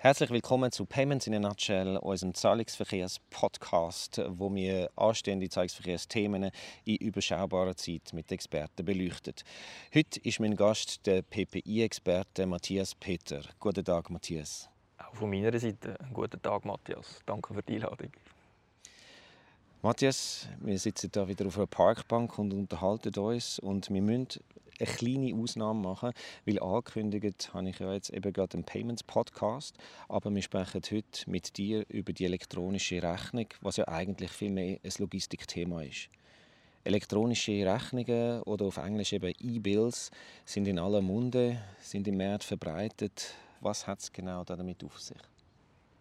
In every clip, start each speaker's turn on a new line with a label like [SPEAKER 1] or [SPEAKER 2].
[SPEAKER 1] Herzlich willkommen zu Payments in a Nutshell, unserem Zahlungsverkehrs-Podcast, wo wir anstehende Zahlungsverkehrsthemen in überschaubarer Zeit mit Experten beleuchten. Heute ist mein Gast der PPI-Experte Matthias Peter. Guten Tag, Matthias.
[SPEAKER 2] Auch von meiner Seite guten Tag, Matthias. Danke für die Einladung.
[SPEAKER 1] Matthias, wir sitzen hier wieder auf einer Parkbank und unterhalten uns und wir müssen eine kleine Ausnahme machen, weil angekündigt habe ich ja jetzt eben gerade einen Payments Podcast, aber wir sprechen heute mit dir über die elektronische Rechnung, was ja eigentlich viel mehr ein Logistikthema ist. Elektronische Rechnungen oder auf Englisch eben E-Bills sind in aller Munde, sind im Markt verbreitet. Was hat es genau damit auf sich?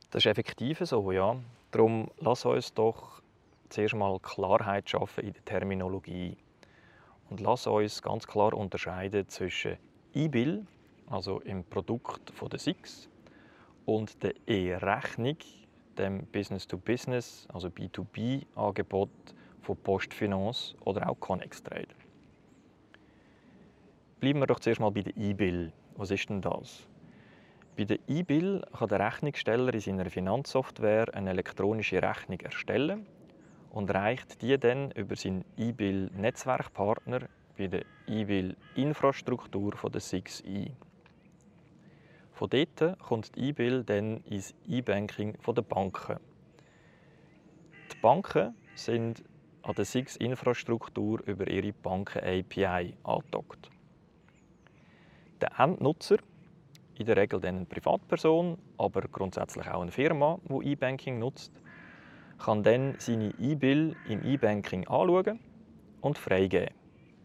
[SPEAKER 2] Das ist effektiv so, ja. Darum lass uns doch zuerst mal Klarheit schaffen in der Terminologie und lass uns ganz klar unterscheiden zwischen E-Bill, also im Produkt von der SIX, und der E-Rechnung, dem Business-to-Business, also B2B-Angebot von Postfinance oder auch Connex Trade. Bleiben wir doch zuerst mal bei der E-Bill. Was ist denn das? Bei der E-Bill kann der Rechnungssteller in seiner Finanzsoftware eine elektronische Rechnung erstellen und reicht die dann über seinen E-Bill-Netzwerkpartner bei der E-Bill-Infrastruktur der SIX ein. Von dort kommt die E-Bill dann ins E-Banking der Banken. Die Banken sind an der SIX-Infrastruktur über ihre Banken-API angedockt. Der Endnutzer, in der Regel dann eine Privatperson, aber grundsätzlich auch eine Firma, die E-Banking nutzt, kann dann seine E-Bill im E-Banking anschauen und freigeben.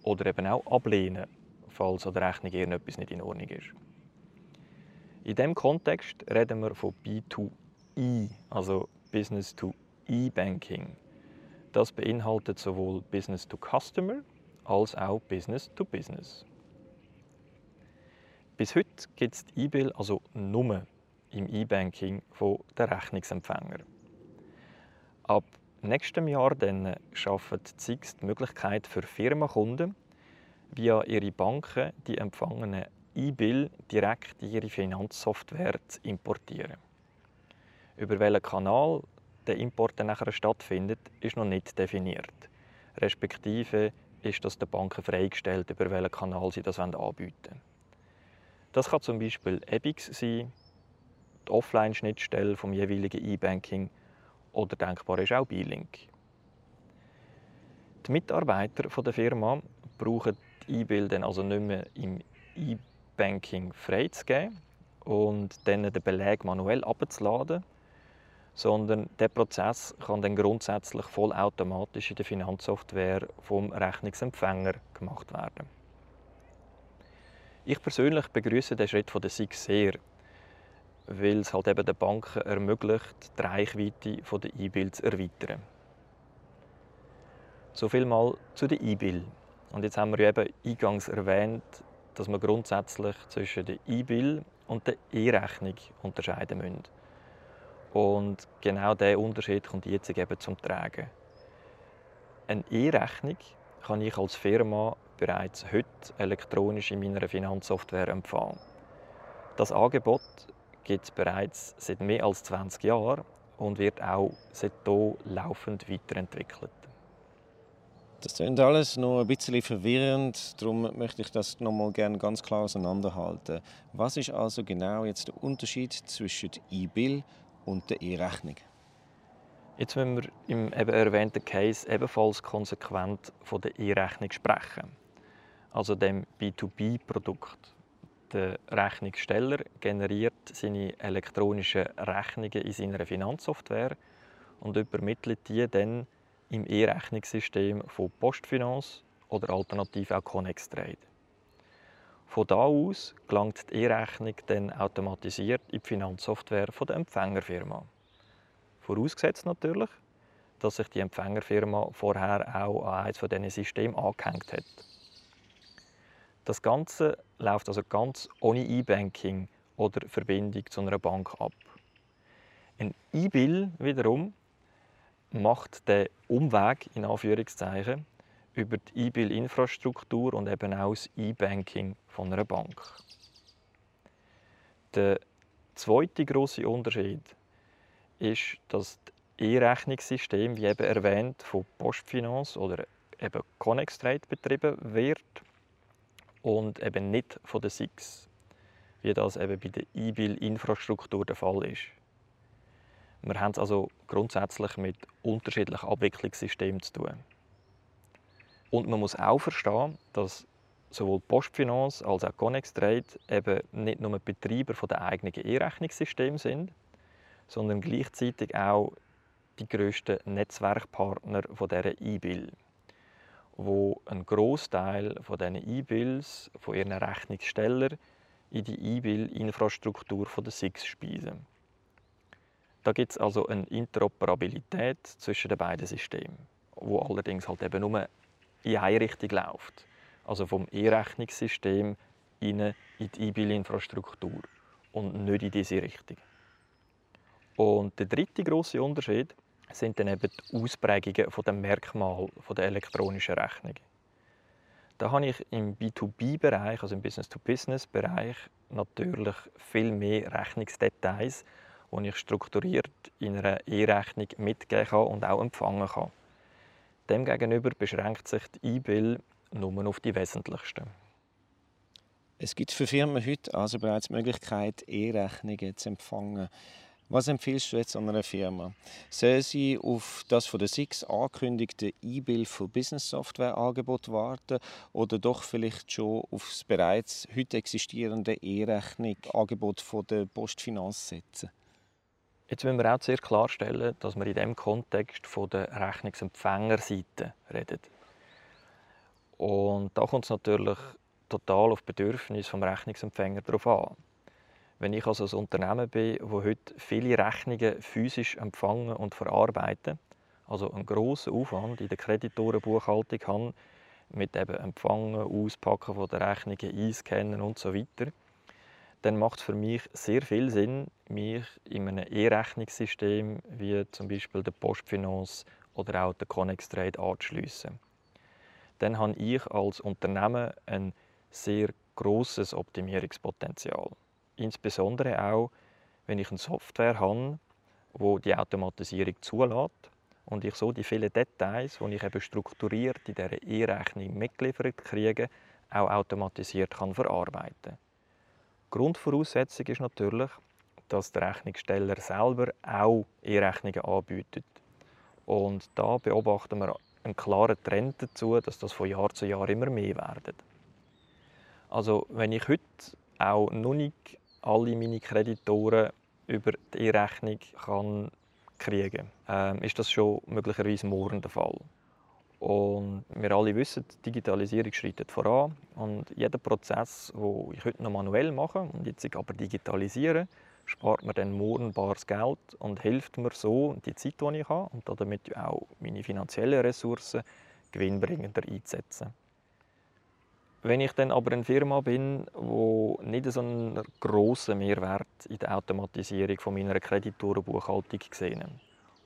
[SPEAKER 2] Oder eben auch ablehnen, falls an der Rechnung irgendetwas nicht in Ordnung ist. In diesem Kontext reden wir von B2E, also Business to E-Banking. Das beinhaltet sowohl Business to Customer als auch Business to Business. Bis heute gibt es die E-Bill also nur im E-Banking der Rechnungsempfänger. Ab nächstem Jahr dann schafft ZIX die Möglichkeit für Firmenkunden, via ihre Banken die empfangenen E-Bill direkt in ihre Finanzsoftware zu importieren. Über welchen Kanal der Import dann nachher stattfindet, ist noch nicht definiert. Respektive ist das den Banken freigestellt, über welchen Kanal sie das anbieten wollen. Das kann zum Beispiel EBIX sein, die Offline-Schnittstelle vom jeweiligen E-Banking oder denkbar ist auch B-Link. Die Mitarbeiter der Firma brauchen die E-Bill dann also nicht mehr im E-Banking freizugeben und dann den Beleg manuell abzuladen, sondern der Prozess kann dann grundsätzlich vollautomatisch in der Finanzsoftware vom Rechnungsempfänger gemacht werden. Ich persönlich begrüße den Schritt von der SIG sehr, weil es halt eben den Banken ermöglicht, die Reichweite der E-Bill zu erweitern. So viel mal zu der E-Bill. Und jetzt haben wir ja eben eingangs erwähnt, dass wir grundsätzlich zwischen der E-Bill und der E-Rechnung unterscheiden müssen. Und genau dieser Unterschied kommt jetzt eben zum Tragen. Eine E-Rechnung kann ich als Firma bereits heute elektronisch in meiner Finanzsoftware empfangen. Das Angebot gibt es bereits seit mehr als 20 Jahren und wird auch seitdem laufend weiterentwickelt.
[SPEAKER 1] Das klingt alles noch ein bisschen verwirrend, darum möchte ich das noch mal gerne ganz klar auseinanderhalten. Was ist also genau jetzt der Unterschied zwischen E-Bill und der E-Rechnung?
[SPEAKER 2] Jetzt müssen wir im eben erwähnten Case ebenfalls konsequent von der E-Rechnung sprechen, also dem B2B-Produkt. Der Rechnungssteller generiert seine elektronischen Rechnungen in seiner Finanzsoftware und übermittelt die dann im E-Rechnungssystem von Postfinance oder alternativ auch Connex Trade. Von da aus gelangt die E-Rechnung dann automatisiert in die Finanzsoftware der Empfängerfirma. Vorausgesetzt natürlich, dass sich die Empfängerfirma vorher auch an eines dieser Systeme angehängt hat. Das Ganze läuft also ganz ohne E-Banking oder Verbindung zu einer Bank ab. Ein E-Bill wiederum macht den Umweg in Anführungszeichen über die E-Bill-Infrastruktur und eben auch das E-Banking von einer Bank. Der zweite große Unterschied ist, dass das E-Rechnungssystem, wie eben erwähnt, von Postfinance oder eben Connextrade betrieben wird und eben nicht von der SIX, wie das eben bei der E-Bill-Infrastruktur der Fall ist. Wir haben es also grundsätzlich mit unterschiedlichen Abwicklungssystemen zu tun. Und man muss auch verstehen, dass sowohl Postfinance als auch Connextrade eben nicht nur Betreiber der eigenen E-Rechnungssysteme sind, sondern gleichzeitig auch die grössten Netzwerkpartner von dieser E-Bill, wo ein Großteil von diesen E-Bills von ihren Rechnungsstellern in die E-Bill-Infrastruktur der SIX speisen. Da gibt es also eine Interoperabilität zwischen den beiden Systemen, wo allerdings halt eben nur in eine Richtung läuft. Also vom E-Rechnungssystem in die E-Bill-Infrastruktur und nicht in diese Richtung. Und der dritte große Unterschied sind dann eben die Ausprägungen der Merkmale der elektronischen Rechnung. Da habe ich im B2B-Bereich, also im Business-to-Business-Bereich, natürlich viel mehr Rechnungsdetails, die ich strukturiert in einer E-Rechnung mitgeben kann und auch empfangen kann. Demgegenüber beschränkt sich die E-Bill nur auf die wesentlichsten.
[SPEAKER 1] Es gibt für Firmen heute also bereits die Möglichkeit, E-Rechnungen zu empfangen. Was empfiehlst du jetzt an einer Firma? Soll sie auf das von der SIX angekündigte E-Bill für Business Software Angebot warten oder doch vielleicht schon auf das bereits heute existierende E-Rechnung Angebot von der Postfinanz setzen?
[SPEAKER 2] Jetzt müssen wir auch sehr klarstellen, dass wir in diesem Kontext von der Rechnungsempfängerseite reden. Und da kommt es natürlich total auf die Bedürfnisse des Rechnungsempfängers drauf an. Wenn ich also ein Unternehmen bin, das heute viele Rechnungen physisch empfangen und verarbeiten, also einen grossen Aufwand in der Kreditorenbuchhaltung habe, mit eben Empfangen, Auspacken von der Rechnungen, Einscannen und so weiter, dann macht es für mich sehr viel Sinn, mich in einem E-Rechnungssystem wie zum Beispiel der Postfinance oder auch der Connextrade anzuschliessen. Dann habe ich als Unternehmen ein sehr großes Optimierungspotenzial. Insbesondere auch, wenn ich eine Software habe, wo die Automatisierung zulässt und ich so die vielen Details, die ich eben strukturiert in dieser E-Rechnung mitgeliefert kriege, auch automatisiert kann verarbeiten. Grundvoraussetzung ist natürlich, dass der Rechnungssteller selber auch E-Rechnungen anbietet. Und da beobachten wir einen klaren Trend dazu, dass das von Jahr zu Jahr immer mehr werden. Also wenn ich heute auch noch nicht alle meine Kreditoren über die E-Rechnung kann kriegen kann, ähm, ist das schon möglicherweise morgen der Fall. Und wir alle wissen, die Digitalisierung schreitet voran und jeder Prozess, den ich heute noch manuell mache und jetzt aber digitalisiere, spart mir dann morgen bares Geld und hilft mir so, die Zeit, die ich habe und damit auch meine finanziellen Ressourcen gewinnbringender einzusetzen. Wenn ich dann aber eine Firma bin, wo nicht so einen grossen Mehrwert in der Automatisierung von meiner Kreditorenbuchhaltung gesehen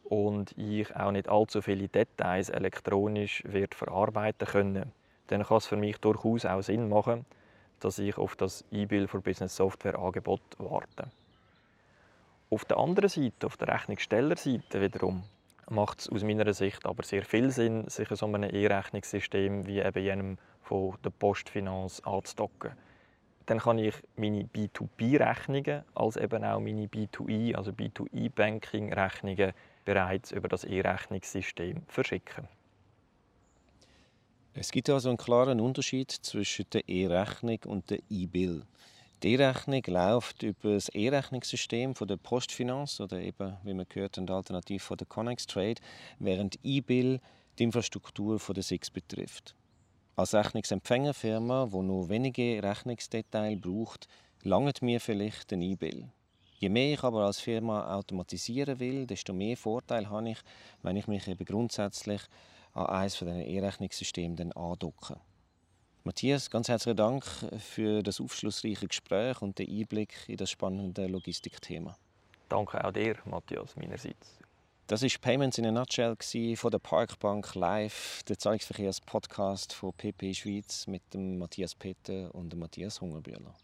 [SPEAKER 2] und ich auch nicht allzu viele Details elektronisch wird verarbeiten können, dann kann es für mich durchaus auch Sinn machen, dass ich auf das E-Bill für Business Software Angebot warte. Auf der anderen Seite, auf der Rechnungsstellerseite wiederum, macht es aus meiner Sicht aber sehr viel Sinn, sich so einem E-Rechnungssystem wie eben jenem von der Postfinanz anzudocken. Dann kann ich meine B2B-Rechnungen als eben auch meine B2I, also B2E-Banking-Rechnungen bereits über das E-Rechnungssystem verschicken.
[SPEAKER 1] Es gibt also einen klaren Unterschied zwischen der E-Rechnung und der E-Bill. Die E-Rechnung läuft über das E-Rechnungssystem der Postfinanz oder eben, wie man gehört, eine Alternative von der Connex Trade, während E-Bill die Infrastruktur der SIX betrifft. Als Rechnungsempfängerfirma, die nur wenige Rechnungsdetails braucht, langt mir vielleicht ein E-Bill. Je mehr ich aber als Firma automatisieren will, desto mehr Vorteil habe ich, wenn ich mich eben grundsätzlich an eines von diesen E-Rechnungssystemen andocke. Matthias, ganz herzlichen Dank für das aufschlussreiche Gespräch und den Einblick in das spannende Logistikthema.
[SPEAKER 2] Danke auch dir, Matthias, meinerseits.
[SPEAKER 1] Das ist Payments in a Nutshell von der Parkbank Live, der Zahlungsverkehrspodcast von PP Schweiz mit dem Matthias Peter und dem Matthias Hungerbühler.